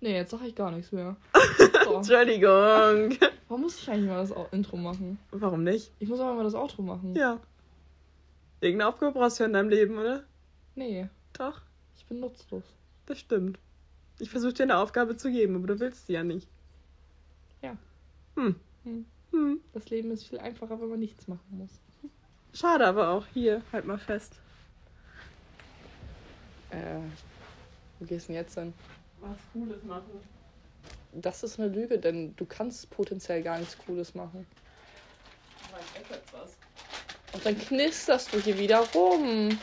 Nee, jetzt sag ich gar nichts mehr. So. Entschuldigung. Warum muss ich eigentlich mal das Intro machen? Warum nicht? Ich muss aber mal das Outro machen. Ja. Irgendeine Aufgabe brauchst du ja in deinem Leben, oder? Nee, Doch, ich bin nutzlos. das stimmt. Ich versuche dir eine Aufgabe zu geben, aber du willst sie ja nicht. Ja. Hm. Hm. Hm. Das Leben ist viel einfacher, wenn man nichts machen muss. Schade aber auch. Hier, halt mal fest. Äh, wo gehst du denn jetzt denn? Was Cooles machen. Das ist eine Lüge, denn du kannst potenziell gar nichts Cooles machen. Aber ich esse jetzt was. Und dann knisterst du hier wieder rum.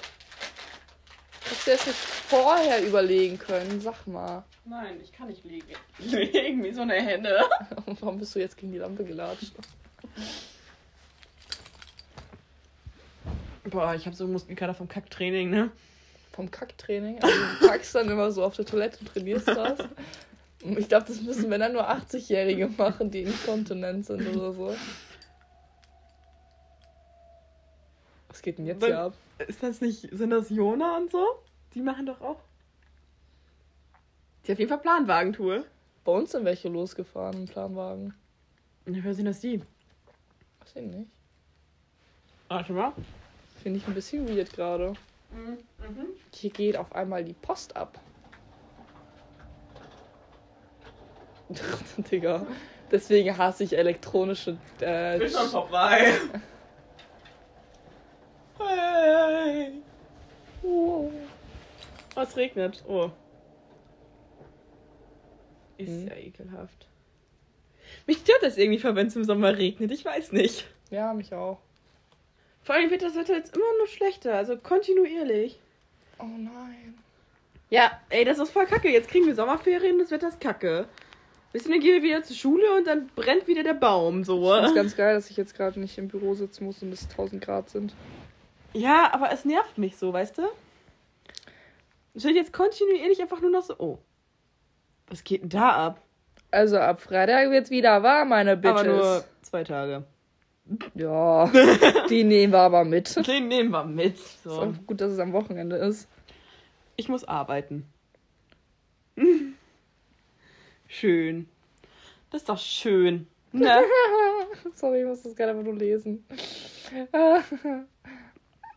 Hast du das nicht vorher überlegen können? Sag mal. Nein, ich kann nicht liegen. Legen wie so eine Henne. Warum bist du jetzt gegen die Lampe gelatscht? Boah, ich habe so Muskelkater vom Kacktraining, ne? Vom Kacktraining. Also du kackst dann immer so auf der Toilette und trainierst das. Ich glaube, das müssen wir dann nur 80-Jährige machen, die inkontinent sind oder so. Was geht denn jetzt Weil- hier ab? Ist das nicht, sind das Jona und so? Die machen doch auch. Die auf jeden Fall Planwagentour. Bei uns sind welche losgefahren im Planwagen. Ja, wer sind das die? Weiß ich nicht. Warte mal. Finde ich ein bisschen weird gerade. Mhm. Hier geht auf einmal die Post ab. Digga. Deswegen hasse ich elektronische. Äh, Bin schon vorbei. Hey. Oh. Oh, es regnet. Oh. Ist Mhm. ja ekelhaft. Mich stört das irgendwie, wenn es im Sommer regnet. Ich weiß nicht. Ja, mich auch. Vor allem wird das Wetter jetzt immer nur schlechter. Also kontinuierlich. Oh nein. Ja, ey, das ist voll kacke. Jetzt kriegen wir Sommerferien, das Wetter ist kacke. Bisschen dann gehen wir wieder zur Schule und dann brennt wieder der Baum so. Ich finde ganz geil, dass ich jetzt gerade nicht im Büro sitzen muss und es 1000 Grad sind. Ja, aber es nervt mich so, weißt du? Es wird jetzt kontinuierlich einfach nur noch so. Oh. Was geht denn da ab? Also ab Freitag wird's wieder warm, meine Bitches. Aber nur zwei Tage. Ja, die nehmen wir aber mit. Den nehmen wir mit. Ist So. auch gut, dass es am Wochenende ist. Ich muss arbeiten. Schön. Das ist doch schön. Ne? Sorry, ich muss das gerade einfach nur lesen.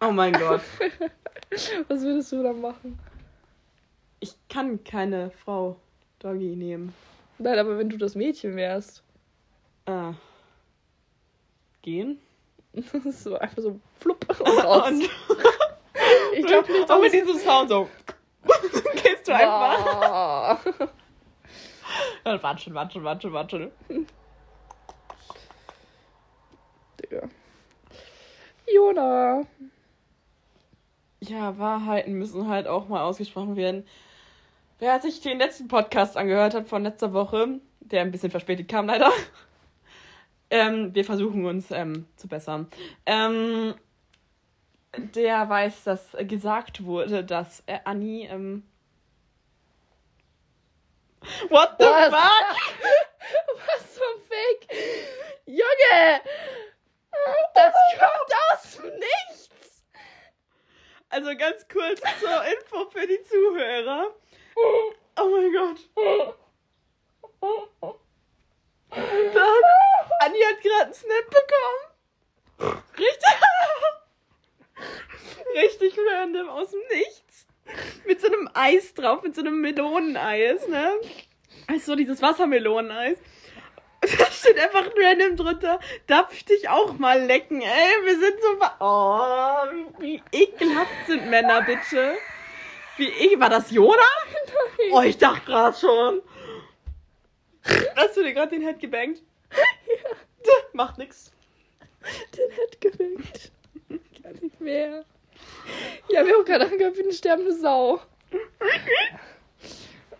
Oh mein Gott. Was würdest du dann machen? Ich kann keine Frau Doggy nehmen. Nein, aber wenn du das Mädchen wärst. Äh. Gehen? Das ist so einfach so flupp und raus. Und, ich glaube nicht, und mit dass diesem Sound so. Gehst du einfach. Und watschen, watschen, watschen, watschen. Digga. Jona. Ja, Wahrheiten müssen halt auch mal ausgesprochen werden. Wer sich den letzten Podcast angehört hat von letzter Woche, der ein bisschen verspätet kam leider, ähm, wir versuchen uns ähm, zu bessern. Ähm, der weiß, dass gesagt wurde, dass äh, Anni. Ähm, What the Was? fuck? Was zum Fick? Junge! Das kommt aus dem Nichts! Also ganz kurz zur Info für die Zuhörer. Oh mein Gott. Da hat, Anni hat gerade einen Snap bekommen. Richtig. Richtig random aus dem Nichts. Mit so einem Eis drauf, mit so einem Meloneneis, ne? Also dieses Wassermeloneneis. Da steht einfach random drunter, darf ich dich auch mal lecken, ey? Wir sind so... Oh, wie, ekelhaft sind Männer, bitte. Wie ekel... War das Jona? Oh, ich dachte gerade schon. Hast du dir gerade den Head gebankt? Ja. Macht nix. Den hat gewinkt. Gar nicht mehr. Ja, wir haben gerade angehört wie eine sterbende Sau.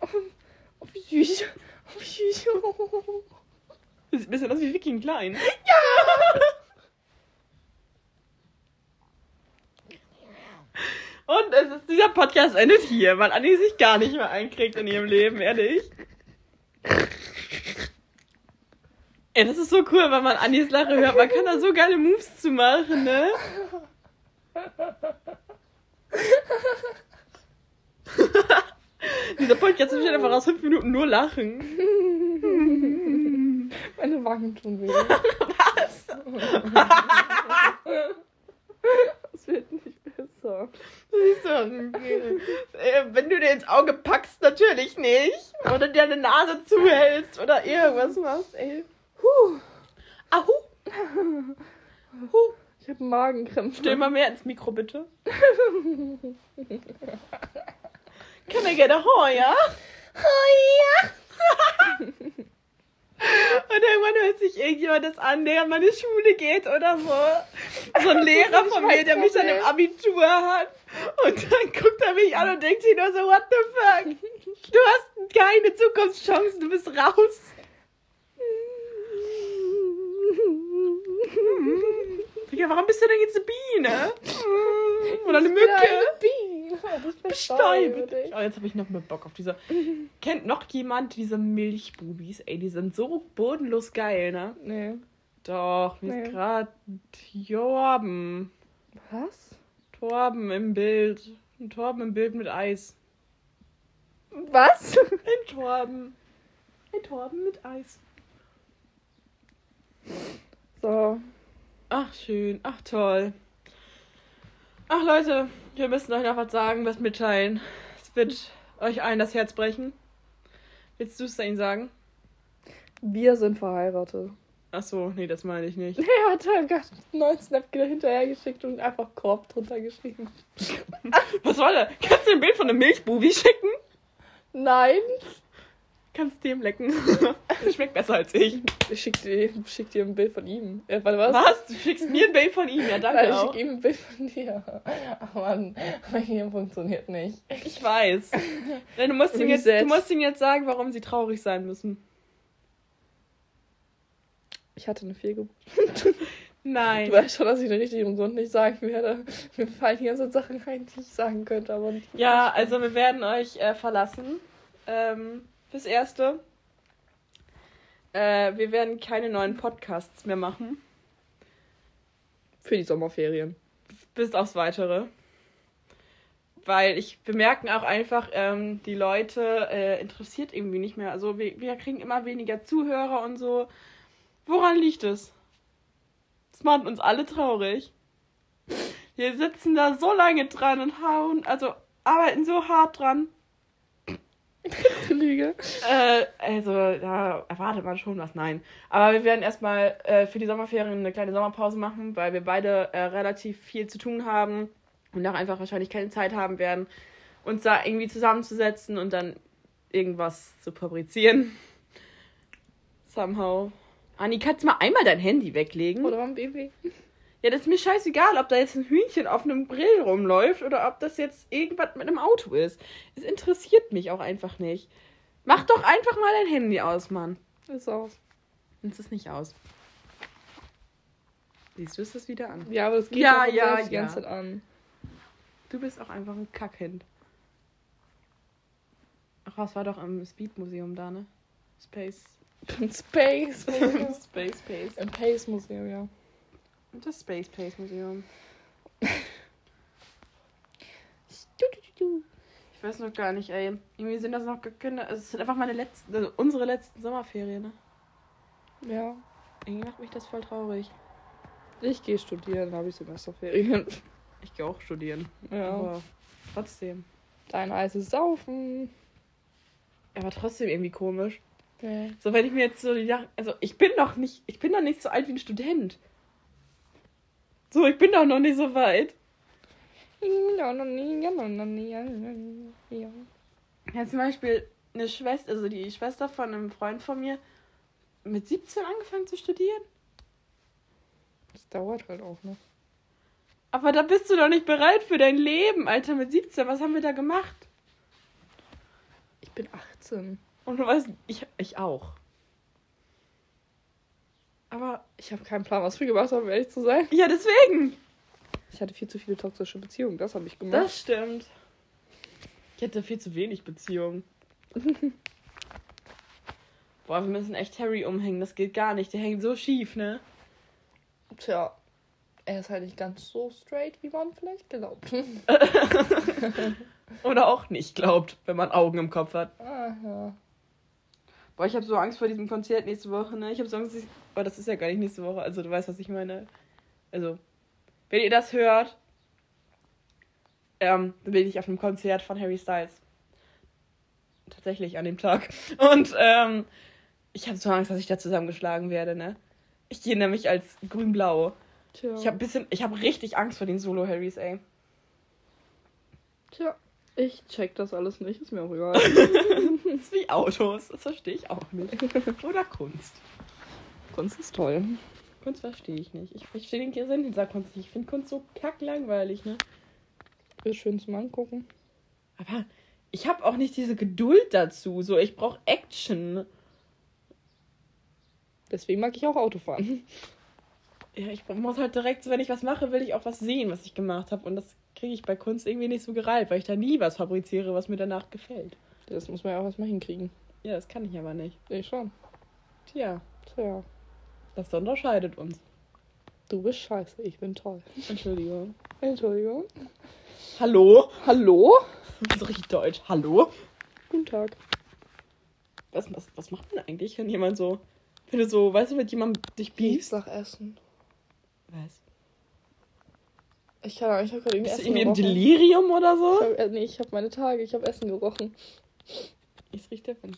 Oh, oh wie süß. Oh, wie süß. Sieht ein bisschen aus wie Viking Klein. Und es ist, dieser Podcast endet hier, weil Anni sich gar nicht mehr einkriegt in ihrem Leben, ehrlich. Ey, das ist so cool, wenn man Annis Lache hört. Man kann da so geile Moves zu machen, ne? Die Dieser Podcast besteht einfach aus fünf Minuten nur Lachen. Meine Wangen tun weh. Was? Es wird nicht besser. Siehst du? Äh, Wenn du dir ins Auge packst, natürlich nicht. Oder dir eine Nase zuhältst oder irgendwas machst, ey. Puh. Ahu. Huh. Ich habe Magenkrämpfe. Stell mal mehr ins Mikro, bitte. Can I get a Hoya? Hoya! Und irgendwann hört sich irgendjemand das an, der an meine Schule geht oder so. So ein Lehrer von mir, der mich dann im Abitur hat. Und dann guckt er mich an und denkt sich nur so, what the fuck? Du hast keine Zukunftschancen, du bist raus. Digga, warum bist du denn jetzt eine Biene? Oder eine Mücke? Eine Biene. Ich Bestäube dich. Oh, jetzt habe ich noch mehr Bock auf diese. Kennt noch jemand diese Milchbubis? Ey, die sind so bodenlos geil, ne? Nee. Doch, mir ist Nee. gerade Torben. Was? Torben im Bild. Ein Torben im Bild mit Eis. Was? Ein Torben. Ein Torben mit Eis. So. Ach, schön. Ach, toll. Ach, Leute, wir müssen euch noch was sagen, was mitteilen. Es wird euch allen das Herz brechen. Willst du es ihnen sagen? Wir sind verheiratet. Ach so, nee, das meine ich nicht. Er hat halt gerade einen neuen Snap hinterher geschickt und einfach Korb drunter geschrieben. Was soll das? Kannst du ein Bild von einem Milchbubi schicken? Nein. Kannst dem lecken. Das schmeckt besser als ich. Ich schick dir, schick dir ein Bild von ihm. Äh, warte, was? Was? Du schickst mir ein Bild von ihm? Ja, danke Nein, ich schick ihm ein Bild von dir. Ach Mann, mein Gehirn funktioniert nicht. Ich weiß. Du musst, ihm jetzt, du musst ihm jetzt sagen, warum sie traurig sein müssen. Ich hatte eine Fehlgeburt. Nein. Du weißt schon, dass ich den richtigen Grund nicht sagen werde. Mir fallen die ganzen Sachen rein, die ich sagen könnte, aber nicht. Ja, also wir werden euch äh, verlassen. Ähm, fürs Erste. Äh, wir werden keine neuen Podcasts mehr machen. Für die Sommerferien. Bis aufs Weitere. Weil ich wir merken auch einfach, ähm, die Leute äh, interessiert irgendwie nicht mehr. Also wir, wir kriegen immer weniger Zuhörer und so. Woran liegt es? Das macht uns alle traurig. Wir sitzen da so lange dran und hauen, also arbeiten so hart dran. Lüge. Äh, also, da erwartet man schon was. Nein. Aber wir werden erstmal äh, für die Sommerferien eine kleine Sommerpause machen, weil wir beide äh, relativ viel zu tun haben und auch einfach wahrscheinlich keine Zeit haben werden, uns da irgendwie zusammenzusetzen und dann irgendwas zu fabrizieren. Somehow. Anni, kannst du mal einmal dein Handy weglegen? Oder ein Baby. Ja, das ist mir scheißegal, ob da jetzt ein Hühnchen auf einem Grill rumläuft oder ob das jetzt irgendwas mit einem Auto ist. Es interessiert mich auch einfach nicht. Mach doch einfach mal dein Handy aus, Mann. Ist aus. Es ist nicht aus. Siehst du, ist das wieder an. Ja, aber das geht Ja, ja, die ja. ganze Zeit an. Du bist auch einfach ein Kackkind. Ach, was war doch im Speed-Museum da, ne? Space. Space. Space Space. Im Pace Museum, ja. Und das Space Space Museum. Ich weiß noch gar nicht, ey. Irgendwie sind das noch keine. Also es sind einfach meine letzten, also unsere letzten Sommerferien, ne? Ja. Irgendwie macht mich das voll traurig. Ich gehe studieren, habe ich Semesterferien. Ich gehe auch studieren. Ja. Aber trotzdem. Dein Eis ist saufen. Aber trotzdem irgendwie komisch. Ja. So, wenn ich mir jetzt so die Sachen. Also, ich bin doch nicht. Ich bin doch nicht so alt wie ein Student. So, ich bin doch noch nicht so weit. Ja, zum Beispiel eine Schwester, also die Schwester von einem Freund von mir, mit 17 angefangen zu studieren. Das dauert halt auch noch. Aber da bist du doch nicht bereit für dein Leben, Alter, mit 17. Was haben wir da gemacht? Ich bin 18. Und du weißt, ich, ich auch. Aber, Ich habe keinen Plan, was wir gemacht haben, um ehrlich zu sein. ja, deswegen. Ich hatte viel zu viele toxische Beziehungen, das habe ich gemacht. Das stimmt. Ich hätte viel zu wenig Beziehungen. Boah, wir müssen echt Harry umhängen. Das geht gar nicht. Der hängt so schief, ne? Tja, er ist halt nicht ganz so straight, wie man vielleicht glaubt. Oder auch nicht glaubt, wenn man Augen im Kopf hat. Ah, ja. Boah, ich habe so Angst vor diesem Konzert nächste Woche, ne? Ich habe so Angst, dass ich... Aber das ist ja gar nicht nächste Woche, also du weißt, was ich meine. Also, wenn ihr das hört, ähm, dann bin ich auf einem Konzert von Harry Styles. Tatsächlich an dem Tag. Und ähm, ich habe so Angst, dass ich da zusammengeschlagen werde, ne? Ich gehe nämlich als grün-blau. Tja. Ich habe bisschen, ich habe richtig Angst vor den Solo-Harrys, ey. Tja. Ich check das alles nicht, ist mir auch egal. Das ist wie Autos, das verstehe ich auch nicht. Oder Kunst. Kunst ist toll. Kunst verstehe ich nicht. Ich verstehe den Sinn dieser Kunst nicht. Ich finde Kunst so kacklangweilig, ne? Ist schön zum Angucken. Aber ich habe auch nicht diese Geduld dazu. So, ich brauche Action. Deswegen mag ich auch Autofahren. Ja, ich muss halt direkt, wenn ich was mache, will ich auch was sehen, was ich gemacht habe. Und das kriege ich bei Kunst irgendwie nicht so gereilt, weil ich da nie was fabriziere, was mir danach gefällt. Das muss man ja auch erstmal hinkriegen. Ja, das kann ich aber nicht. Ich schon. Tja, Tja. das unterscheidet uns. Du bist scheiße, ich bin toll. Entschuldigung. Entschuldigung. Hallo? Hallo? Das ist richtig deutsch. Hallo? Guten Tag. Was, was, was macht man eigentlich, wenn jemand so, wenn du so, weißt du, mit jemandem dich biefst? nach Essen. Was? Ich kann ich habe gerade irgendwie Bist du Essen irgendwie im gerochen. Delirium oder Ich so? hab, äh, nee, ich habe meine Tage, ich habe Essen gerochen. Ich rieche davon.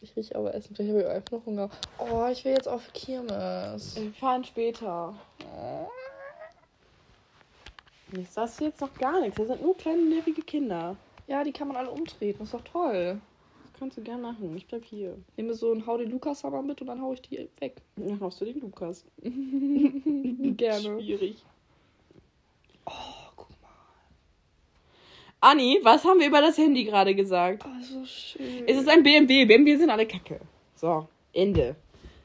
Ich rieche aber Essen, vielleicht habe ich einfach noch Hunger. Oh, ich will jetzt auf Kirmes. Wir fahren später. Ich sagst du jetzt noch gar nichts. Das sind nur kleine, nervige Kinder. Ja, die kann man alle umtreten, ist doch toll. Das kannst du gerne machen. Ich bleib hier. Nehme so einen Hau den Lukas Hammer mit und dann hau ich die weg. Dann haust du den Lukas. Gerne. Schwierig. Oh, guck mal. Anni, was haben wir über das Handy gerade gesagt? Oh, so schön. Es ist ein BMW. BMW sind alle kacke. So, Ende.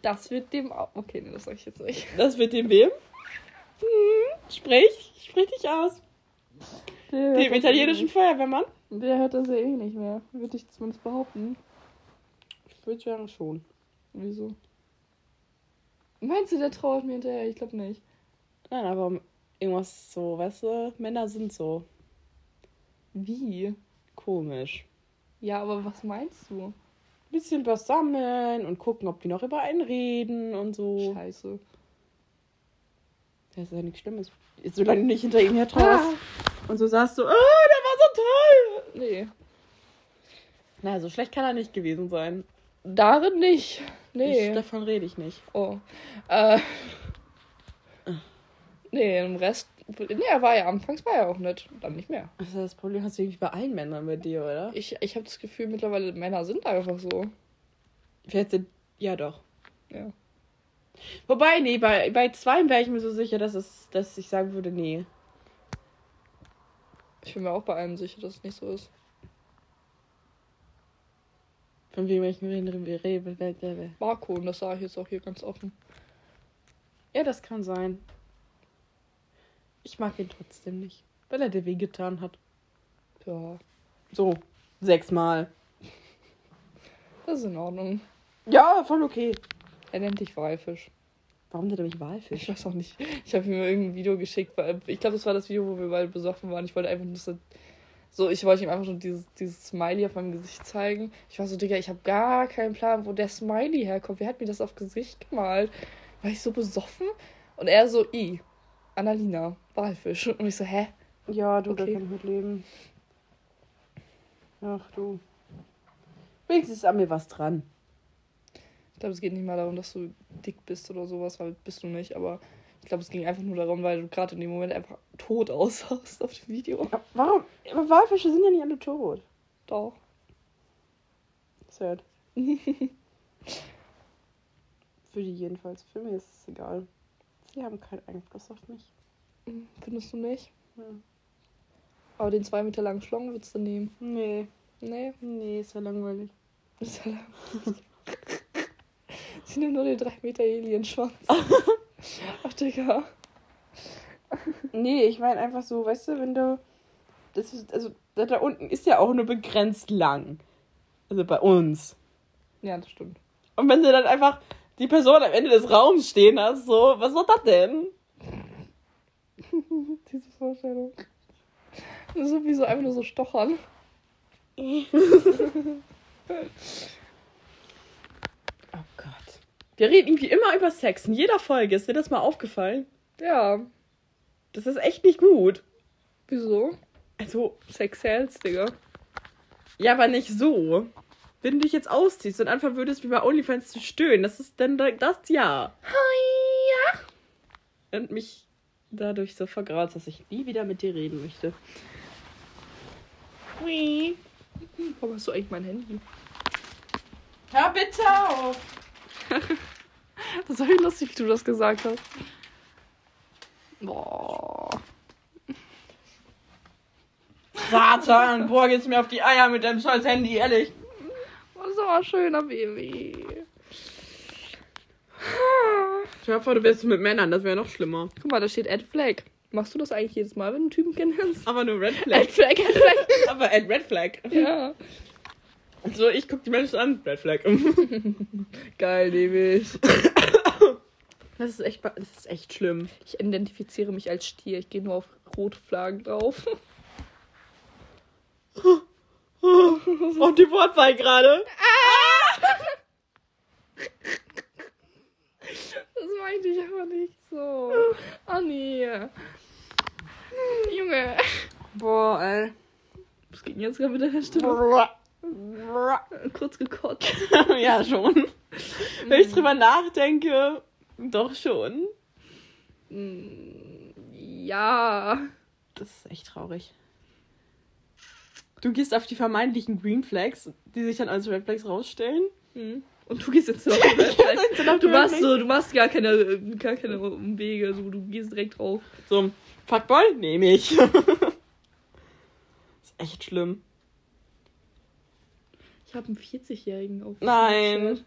das wird dem auch. Okay, nee, das sag ich jetzt nicht. Das wird dem wem? Hm, sprich, sprich dich aus. Der Dem italienischen Feuerwehrmann? Der hört das ja eh nicht mehr. Würde ich zumindest behaupten. Ich würde sagen schon. Wieso? Meinst du, der trauert mir hinterher? Ich glaube nicht. Nein, aber irgendwas so, weißt du, Männer sind so Wie? komisch. Ja, aber was meinst du? Bisschen was sammeln und gucken, ob die noch über einen reden und so. Scheiße. Das ist ja nichts Schlimmes. Solange du nicht hinter ihm her traust. Und so sagst du, oh, der war so toll. Nee. Na, so schlecht kann er nicht gewesen sein. Darin nicht. Nee. Ich, davon rede ich nicht. Oh. Äh. Nee, im Rest. Nee, er war ja anfangs war er auch nicht. Dann nicht mehr. Also das Problem hast du irgendwie bei allen Männern mit dir, oder? Ich, ich habe das Gefühl, mittlerweile Männer sind einfach so. Vielleicht sind. Ja, doch. Ja. Wobei, nee, bei, bei zwei wäre ich mir so sicher, dass, es, dass ich sagen würde, nee. Ich bin mir auch bei einem sicher, dass es nicht so ist. Von wem welchen reden wir reden. Marco, und das sage ich jetzt auch hier ganz offen. Ja, das kann sein. Ich mag ihn trotzdem nicht. Weil er dir wehgetan hat. Ja, So, sechsmal. das ist in Ordnung. Ja, voll okay. Er nennt dich Walfisch. Warum nennt er mich Ich Walfisch? weiß auch nicht. Ich habe ihm irgendein Video geschickt, weil ich glaube, das war das Video, wo wir beide besoffen waren. Ich wollte einfach nur so, so ich wollte ihm einfach nur dieses, dieses Smiley auf meinem Gesicht zeigen. Ich war so, Digga, ich habe gar keinen Plan, wo der Smiley herkommt. Wer hat mir das auf Gesicht gemalt? War ich so besoffen? Und er so, i, Annalina, Walfisch. Und ich so, hä? Ja, du, da Okay. kann ich mit leben. Ach du. Wenigstens ist an mir was dran. Ich glaube, es geht nicht mal darum, dass du dick bist oder sowas, weil bist du nicht. Aber ich glaube, es ging einfach nur darum, weil du gerade in dem Moment einfach tot aussahst auf dem Video. Ja, Warum? Aber Walfische sind ja nicht alle tot. Doch. Sad. Für die jedenfalls. Für mich ist es egal. Sie haben keinen Einfluss auf mich. Findest du nicht? Ja. Aber den zwei Meter langen Schlong würdest du nehmen. Nee, Nee, nee, ist ja langweilig. ist ja lang. Sie nimmt nur den 3 Meter Alienschwanz. Ach, Digga. Nee, ich meine einfach so, weißt du, wenn du. Das ist, also, da da unten ist ja auch nur begrenzt lang. Also bei uns. Ja, das stimmt. Und wenn du dann einfach die Person am Ende des Raums stehen hast, so, was war das denn? Diese Vorstellung. So wie so einfach nur so stochern. Oh Gott. Wir reden irgendwie immer über Sex in jeder Folge. Ist dir das mal aufgefallen? Ja. Das ist echt nicht gut. Wieso? Also, Sex sells, Digga. ja, aber nicht so. Wenn du dich jetzt ausziehst und einfach würdest wie bei OnlyFans zu stöhnen, das ist dann das ja. Ja. Und mich dadurch so vergraust, dass ich nie wieder mit dir reden möchte. Hui. Warum hast du eigentlich mein Handy? Hör bitte auf! Das war lustig, wie du das gesagt hast. Boah. Satan, boah, geht's mir auf die Eier mit deinem scheiß Handy, ehrlich. Das ist aber ein schöner Baby. Stell dir vor, du wärst mit Männern, das wäre noch schlimmer. Guck mal, da steht Ed Flag. Machst du das eigentlich jedes Mal, wenn du einen Typen kennenlernst? Aber nur Red Flag. Ed Flag, Ed Flag. Aber ein Red Flag. Ja. So, ich guck die Menschen an. Red Flag. Geil, nehme ich. Das ist echt, das ist echt schlimm. Ich identifiziere mich als Stier. Ich gehe nur auf rote Flaggen drauf. Und die Wortwahl gerade. Das meinte ich aber nicht so. Oh nee. Junge. Boah, ey. Was ging jetzt gerade mit deiner Stimme? Kurz gekotzt. ja, schon. Wenn ich drüber nachdenke, doch schon. Ja. Das ist echt traurig. Du gehst auf die vermeintlichen Green Flags, die sich dann als Red Flags rausstellen. Hm. Und du gehst jetzt noch Du machst so, du machst gar keine, gar keine Umwege. So, du gehst direkt drauf. So, Fuckboy? Nehme ich. echt schlimm. Ich habe einen 40-Jährigen auf. Nein.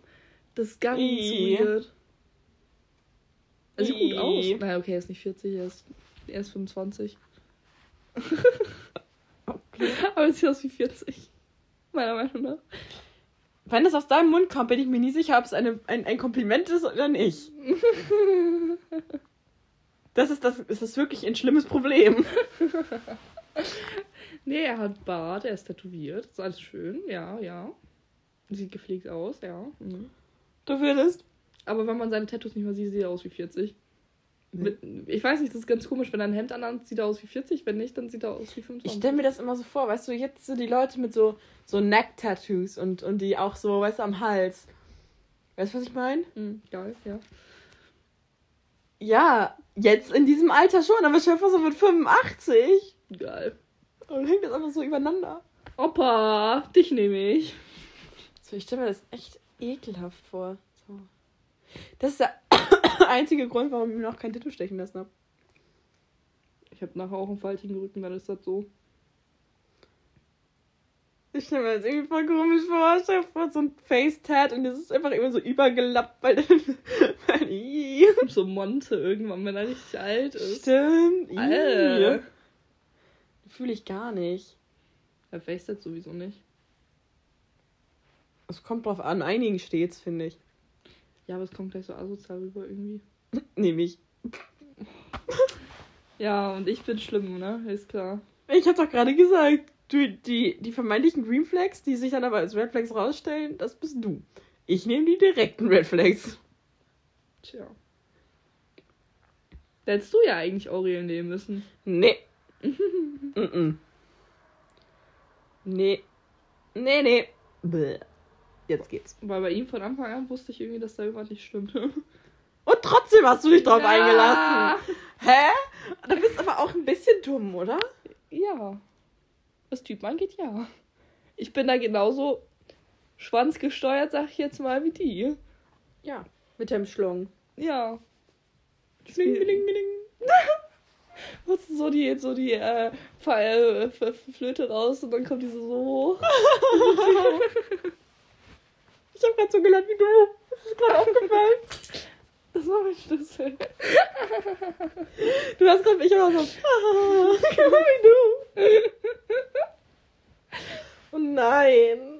Das ist ganz Ih. weird. Er sieht gut Ih. aus. Nein, okay, er ist nicht 40, er ist, er ist 25. Okay. Aber er sieht aus wie 40. Meiner Meinung nach. Wenn das aus deinem Mund kommt, bin ich mir nie sicher, ob es eine, ein, ein Kompliment ist oder nicht. Das ist, das, das ist wirklich ein schlimmes Problem. Nee, er hat Bart, er ist tätowiert. Ist alles schön, ja, ja. Sieht gepflegt aus, ja. Mhm. Du würdest. Aber wenn man seine Tattoos nicht mehr sieht, sieht er aus wie 40. Mit, ich weiß nicht, das ist ganz komisch. Wenn er ein Hemd anhat, sieht er aus wie 40. Wenn nicht, dann sieht er aus wie Ich 25. stelle mir das immer so vor, weißt du, jetzt so die Leute mit so, so Neck-Tattoos und, und die auch so, weißt du, am Hals. Weißt du, was ich meine? Mhm, geil, ja. Ja, jetzt in diesem Alter schon, aber vor, so mit 85. Geil. Und hängt das einfach so übereinander. Opa, dich nehme ich. So, ich stelle mir das echt ekelhaft vor. So. Das ist der einzige Grund, warum ich mir noch kein Tattoo stechen lassen habe. Ich habe nachher auch einen faltigen Rücken, dann ist das so. Ich stelle mir das irgendwie voll komisch vor. Dir vor, so ein Face-Tat und das ist einfach immer so übergelappt, weil dann. weil-. So Monte irgendwann, wenn er richtig alt ist. Stimmt. Alter. Fühle ich gar nicht. Er das sowieso nicht. Es kommt drauf an, einigen steht's, finde ich. Ja, aber es kommt gleich so asozial rüber irgendwie. Nämlich. Ja, und ich bin schlimm, ne? Ist klar. Ich habe doch gerade gesagt, du, die, die vermeintlichen Green Flags, die sich dann aber als Red Flags rausstellen, das bist du. Ich nehme die direkten Red Flags. Tja. Da hättest du ja eigentlich Aurel nehmen müssen. Nee. Mm -mm. Nee. Nee, nee. Bäh. Jetzt geht's. Weil bei ihm von Anfang an wusste ich irgendwie, dass da irgendwas nicht stimmt. Und trotzdem hast du dich drauf Ja. eingelassen. Hä? Du bist aber auch ein bisschen dumm, oder? Ja. Was Typ angeht, ja. Ich bin da genauso schwanzgesteuert, sag ich jetzt mal, wie die. Ja. Mit dem Schlong. Ja. Bling, bling, bling. Holst so die, so die äh, Pfeil- Flöte raus und dann kommt diese so hoch. Ich habe gerade so gelacht wie du. Das ist gerade aufgefallen. Das war mein Schlüssel. Du hast gerade mich immer so. genau wie du. Oh nein.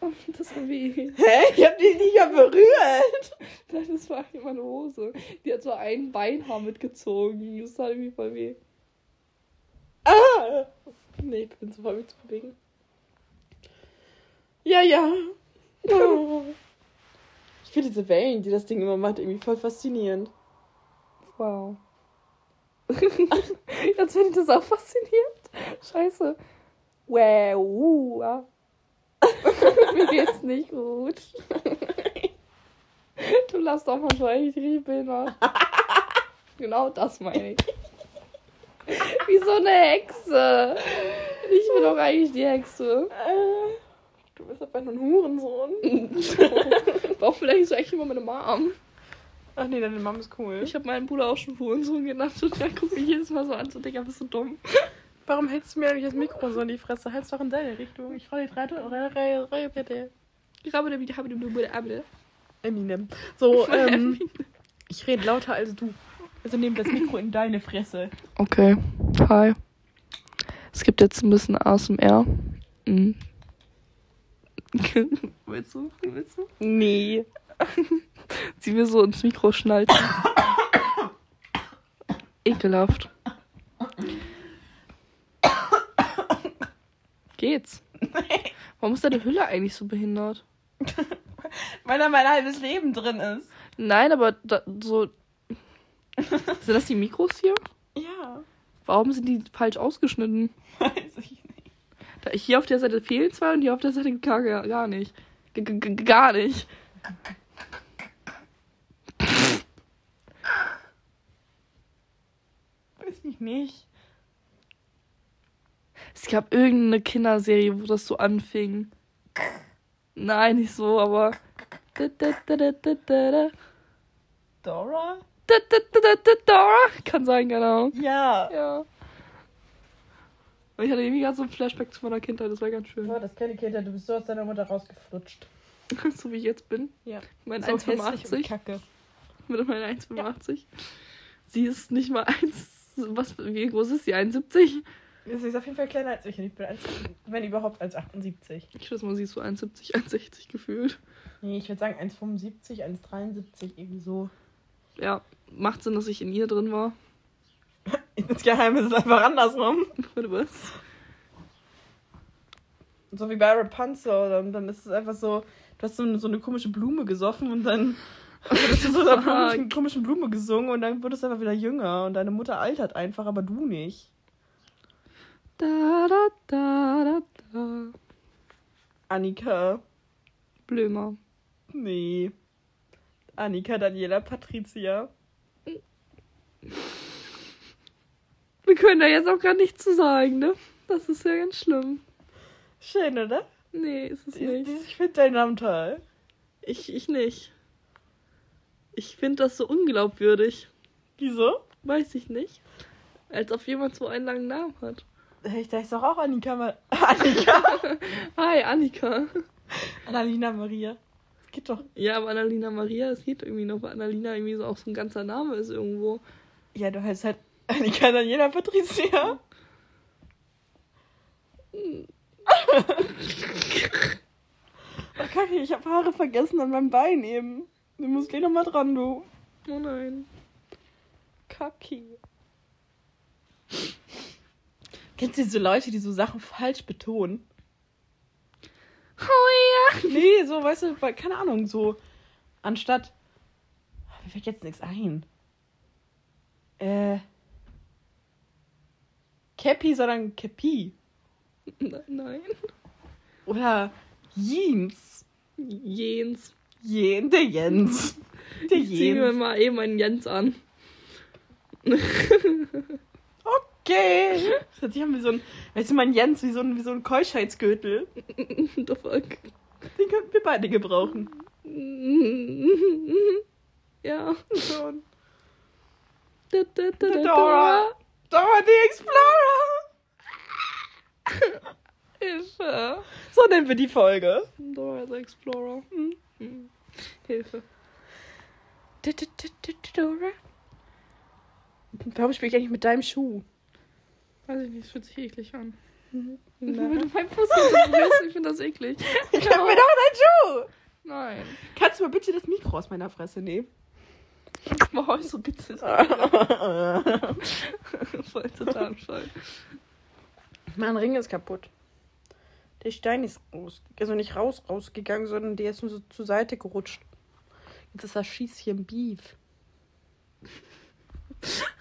Oh, das war weh. Hä? Ich hab dich nicht mehr berührt. Nein, das war eigentlich meine Hose. Die hat so ein Beinhaar mitgezogen. Das tat irgendwie voll weh. Ah! Nee, ich bin zu voll, mich zu bewegen. Ja, ja. Oh. Ich finde diese Wellen, die das Ding immer macht, irgendwie voll faszinierend. Wow. Jetzt finde ich das auch faszinierend. Scheiße. Wow. Mir geht's nicht gut. Du lachst auch manchmal echt richtig behindert. Genau das meine ich. Wie so eine Hexe. Ich bin doch eigentlich die Hexe. Du bist aber nur ein Hurensohn. War vielleicht so echt immer meine Mom. Ach nee, deine Mom ist cool. Ich habe meinen Bruder auch schon Hurensohn genannt und der guckt mich jedes Mal so an, so, Digga, bist du dumm. Warum hältst du mir eigentlich das Mikro so in die Fresse? Halt's doch in deine Richtung. Ich fahre die drei Reihe, Reihe, Reihe, bitte. Eminem. So, ähm, ich rede lauter als du. Also nimm das Mikro in deine Fresse. Okay, hi. Es gibt jetzt ein bisschen ASMR. Mhm. willst du? Willst du? Nee. Sie mir so ins Mikro schnalzen. Ekelhaft. Geht's? Warum ist deine Hülle eigentlich so behindert? Weil da mein halbes Leben drin ist. Nein, aber da, so. Sind das die Mikros hier? Ja. Warum sind die falsch ausgeschnitten? Weiß ich nicht. Da, hier auf der Seite fehlen zwei und hier auf der Seite gar, gar nicht. G -g -g gar nicht. Weiß ich nicht. Es gab irgendeine Kinderserie, wo das so anfing. Nein, nicht so, aber. Dora? Dora? Kann sein, genau. Ja. Ja. Und ich hatte irgendwie gerade so ein Flashback zu meiner Kindheit, das war ganz schön. Oh, das kenne ich hinter. Du bist so aus deiner Mutter rausgeflutscht. so wie ich jetzt bin. Ja. Mein So hässlich und 1,85. Kacke. Mit meiner 1,85. Sie ist nicht mal 1. Was, wie groß ist sie? 71? Sie ist auf jeden Fall kleiner als ich. Ich bin, 1, wenn überhaupt, 1,78. Ich schätze mal, sie ist so 1,70, 1,60 gefühlt. Nee, ich würde sagen 1,75, 1,73, irgendwie so. Ja, macht Sinn, dass ich in ihr drin war. Insgeheim ist es einfach andersrum. Oder was? So wie bei Rapunzel. Dann, dann ist es einfach so, du hast so eine, so eine komische Blume gesoffen und dann hast du so einer komischen, komischen Blume gesungen und dann wurdest du einfach wieder jünger und deine Mutter altert einfach, aber du nicht. Da, da, da, da, da. Annika. Blömer. Nee. Annika, Daniela, Patricia. Wir können da jetzt auch gar nichts zu sagen, ne? Das ist ja ganz schlimm. Schön, oder? Nee, ist es nicht. die- Ich finde deinen Namen toll. Ich, ich nicht. Ich finde das so unglaubwürdig. Wieso? Weiß ich nicht. Als ob jemand so einen langen Namen hat. Ich dachte doch auch Annika. Annika? Hi, Annika. Annalena Maria. Das geht doch. Ja, aber Annalena Maria, das geht irgendwie noch, weil Annalena irgendwie so auch so ein ganzer Name ist irgendwo. Ja, du heißt halt Annika, Daniela, Patricia. Oh, Kacke, ich habe Haare vergessen an meinem Bein eben. Du musst gleich nochmal dran, du. Oh nein. Kacke. Kennst du diese Leute, die so Sachen falsch betonen? Oh ja. Nee, so, weißt du, keine Ahnung, so anstatt. Ah, Mir fällt jetzt nichts ein. Äh. Cappy, sondern Cappy. Nein, nein. Oder Jeans. Jens. Jen, der Jens. Der Ich zieh mir Jens. mal eben einen Jens an. Okay. Das hört sich an wie so ein, weißt du, mein Jens, wie so ein, wie so ein Keuschheitsgürtel. The fuck. Den könnten wir beide gebrauchen. Ja. Schon. Da, da, da, da, Dora. Dora die Explorer. Hilfe. So nennen wir die Folge. Dora the Explorer. Hm. Hm. Hilfe. Dora. Warum spiele ich eigentlich mit deinem Schuh? Weiß ich nicht, es fühlt sich eklig an. Nein. Wenn du meinen Fuß berührst, ich finde das eklig. Ich hab mir doch deinen Schuh. Nein. Kannst du mal bitte das Mikro aus meiner Fresse nehmen? Mach so bitte. Voll total voll. Mein Ring ist kaputt. Der Stein ist raus, also nicht raus rausgegangen, sondern der ist nur so zur Seite gerutscht. Jetzt ist das Schießchen Beef.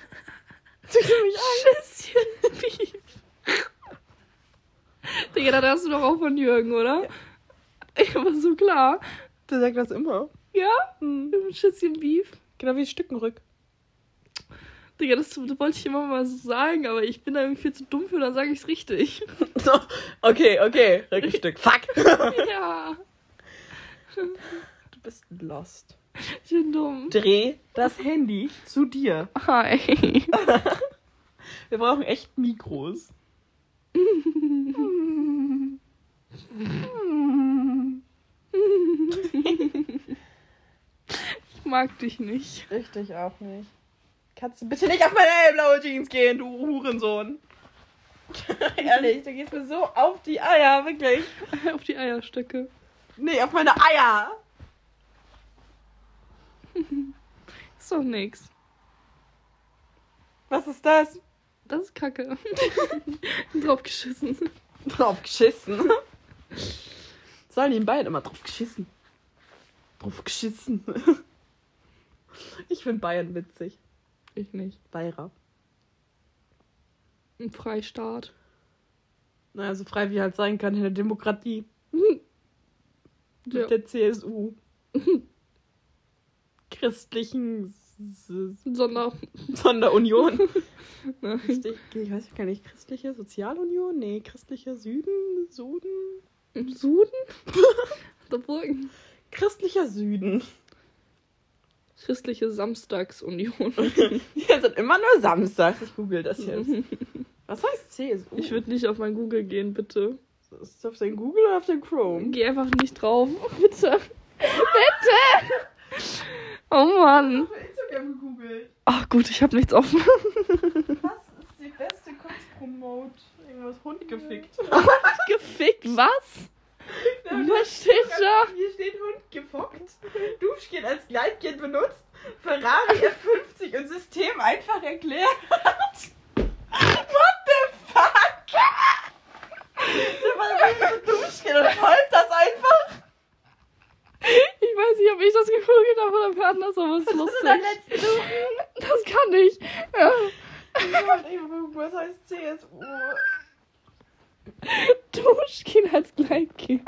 Siehst du mich an? Schätzchen Beef. Digga, das hast du doch auch von Jürgen, oder? Ja. Ich war so klar. Der sagt das immer. Ja? Hm. Schätzchen Beef. Genau wie Stückenrück. Digga, das, das wollte ich immer mal so sagen, aber ich bin da irgendwie viel zu dumm für, dann sage ich es richtig. So, okay, okay. Rückenstück. Fuck. ja. Du bist lost. Ich bin dumm. Dreh das Handy zu dir. Hi. Wir brauchen echt Mikros. Ich mag dich nicht. Richtig auch nicht. Kannst du bitte nicht auf meine hellblaue Jeans gehen, du Hurensohn. Ehrlich, du gehst mir so auf die Eier, wirklich. Auf die Eierstöcke. Nee, auf meine Eier. Ist doch nix. Was ist das? Das ist Kacke. Drauf geschissen. Sollen die beiden immer drauf geschissen? Drauf geschissen. Ich finde Bayern witzig. Ich nicht. Bayrer. Ein Freistaat. Naja, so frei wie halt sein kann in der Demokratie. Mit Ja. der CSU. Christlichen Sonder. Sonderunion. Richtig, ich weiß gar nicht, christliche Sozialunion? Nee, christliche Süden, Suden? Im Süden? Der Burgen. Christlicher Süden. Christliche Samstagsunion. Hier sind immer nur samstags. Ich google das jetzt. Was heißt CSU? Ich würde nicht auf mein Google gehen, bitte. Ist das auf den Google oder auf den Chrome? Geh einfach nicht drauf. Bitte. Bitte. Oh Mann. auf Instagram gegoogelt. Ach gut, ich habe nichts offen. Was ist die beste Kunstpromote? Irgendwas Hund gefickt. Gefickt, was? Was steht da? Hier steht Hund gefockt. Duschgel als Gleitgel benutzt. Ferrari F50 und System einfach erklärt. What the fuck? Der war Duschgel und folgt das einfach. Ich weiß nicht, ob ich das gegoogelt habe oder wer anders, aber es ist Das ist lustig. letzter Duschen. Das kann ich. Ja. Was heißt CSU? Duschkin als Gleitgel.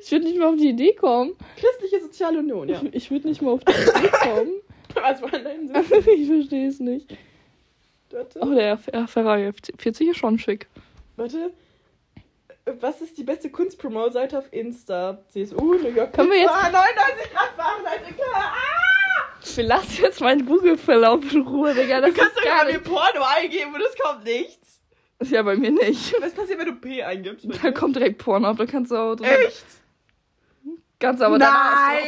Ich würde nicht mal auf die Idee kommen. Christliche Sozialunion, ja. Ich, ich würde nicht mal auf die Idee kommen. Was war dein Sinn? ich verstehe es nicht. Warte. Oh, der Fer- Ferrari F40 ist schon schick. Warte. Was ist die beste Kunstpromo-Seite auf Insta? CSU, New York. Können wir jetzt- Ah, 99 Grad Fahrenheit. Ah! Wir lassen jetzt meinen Google-Verlauf in Ruhe, Digga. Das Du kannst doch gar gar mir nicht. Porno eingeben und es kommt nichts. Ist ja bei mir nicht. Was passiert, wenn du P eingibst? Da kommt direkt Porno ab, da kannst du auch drin. Echt? Kannst aber Nein!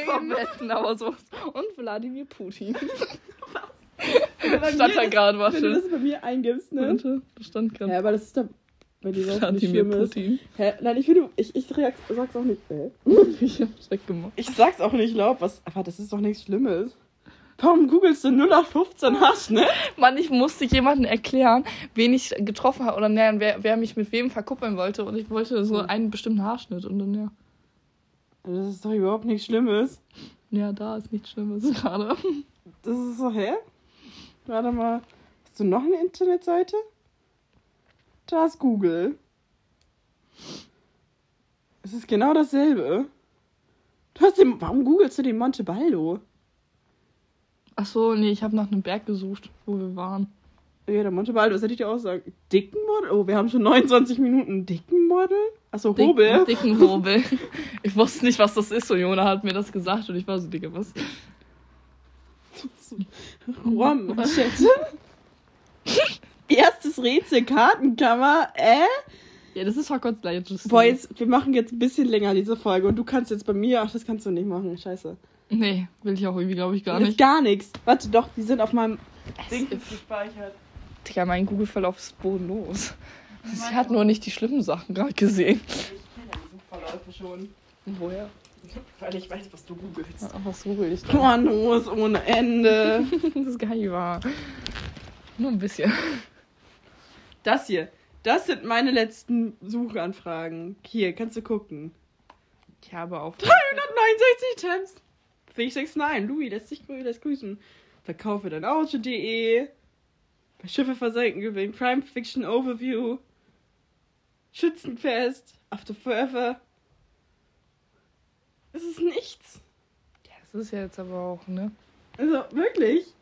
danach verwenden, aber so. Und Wladimir Putin. Wenn bei Stand da das- gerade, Wenn du das bei mir eingibst, ne? Warte, da stand gerade Ja, aber das ist doch bei dir was nicht Schlimmes. Putin. Hä? Nein, ich finde, ich, ich sag's auch nicht. Hä? Ich hab's weggemacht. Ich sag's auch nicht laut, was. Aber das ist doch nichts Schlimmes. Warum googelst du 0815 Hasch, ne? Mann, ich musste jemanden erklären, wen ich getroffen habe oder näher, wer, wer mich mit wem verkuppeln wollte. Und ich wollte so einen bestimmten Haarschnitt. Und dann, ja. Das ist doch überhaupt nichts Schlimmes. Ja, da ist nichts Schlimmes gerade. Das ist so, hä? Warte mal. Hast du noch eine Internetseite? Da ist Google. Es ist genau dasselbe. Du hast den. Warum googelst du den Monte Baldo? Ach so, nee, ich habe nach einem Berg gesucht, wo wir waren. Ja, der Monte Baldo, was hätte ich dir auch sagen? Dicken Model? Oh, wir haben schon 29 Minuten. Dicken Model? Achso, Dick- Hobel. Dicken Hobel. Ich wusste nicht, was das ist. Und Jona hat mir das gesagt und ich war so, Digga, was? Rohrmanschette. Erstes Rätsel, Kartenkammer. Äh? Ja, das ist Hogwarts Legacy. Boah, jetzt, wir machen jetzt ein bisschen länger diese Folge und du kannst jetzt bei mir. Ach, das kannst du nicht machen. Scheiße. Nee, will ich auch irgendwie, glaube ich, gar nicht. Ist gar nichts. Warte doch, die sind auf meinem Ding gespeichert. Digga, mein Google-Verlauf ist bodenlos. Ich hat nur nicht die schlimmen Sachen gerade gesehen. Ich kenne die Suchverläufe schon. Woher? Weil ich weiß, was du googelst. Ja, was google ich denn? Pornos ohne Ende. das ist geil wahr. Nur ein bisschen. Das hier. Das sind meine letzten Suchanfragen. Hier, kannst du gucken. Ich habe auf 369 Temps. B69, Louis lässt sich lässt grüßen. Verkaufe dein Auto.de. Schiffe versenken gewinnt. Crime Fiction Overview. Schützenfest. After Forever. Es ist nichts. Ja, das ist ja jetzt aber auch, ne? Also, wirklich?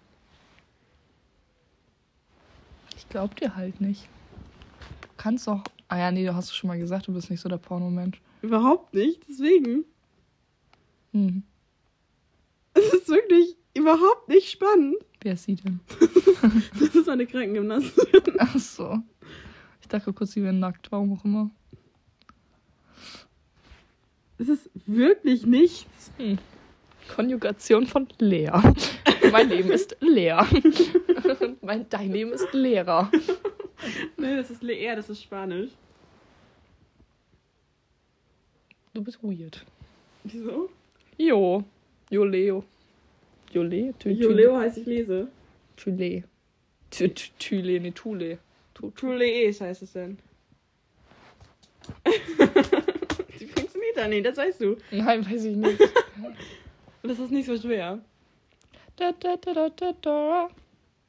Ich glaub dir halt nicht. Du kannst doch. Ah ja, nee, du hast es schon mal gesagt, du bist nicht so der Pornomensch. Überhaupt nicht, deswegen. Mhm. Es ist wirklich überhaupt nicht spannend. Wer ist sie denn? Das ist eine Krankengymnastin. Ach so. Ich dachte kurz, sie wäre nackt, warum auch immer. Es ist wirklich nichts. Hm. Konjugation von leer. mein Leben ist leer. mein, dein Leben ist leerer. Nee, das ist Leer, das ist Spanisch. Du bist weird. Wieso? Jo. Jo Leo. Tü- Joleo heißt ich lese. Tü- Tüle, ne tu- Tulees heißt es denn. Die funktioniert da nicht, das weißt du. Nein, weiß ich nicht. Und das ist nicht so schwer. Da, da, da, da, da, da.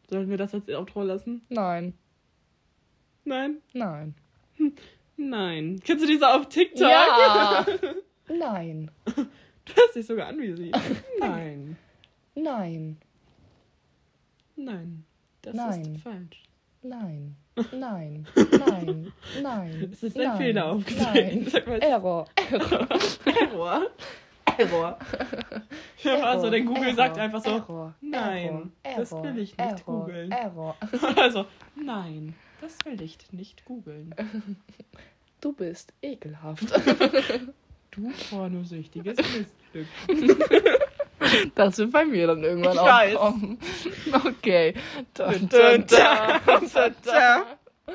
Sollen wir das als Outro lassen? Nein. Nein? Nein. Nein. Kennst du diese auf TikTok? Ja. Nein. Du hörst dich sogar an wie sie. Nein. Nein. Nein. Das Nein. ist falsch. Nein. Nein. Nein. Nein. Es ist ein Nein. Fehler mal, Error. Error. Error. Error. Ja, also, denn Google Error, sagt einfach so, Error, nein, Error, das will ich nicht Error, googeln. Error. Also, nein, das will ich nicht googeln. Du bist ekelhaft. Du pornosüchtiges Miststück. Das wird bei mir dann irgendwann Ich weiß. aufkommen. Okay. Da, da, da.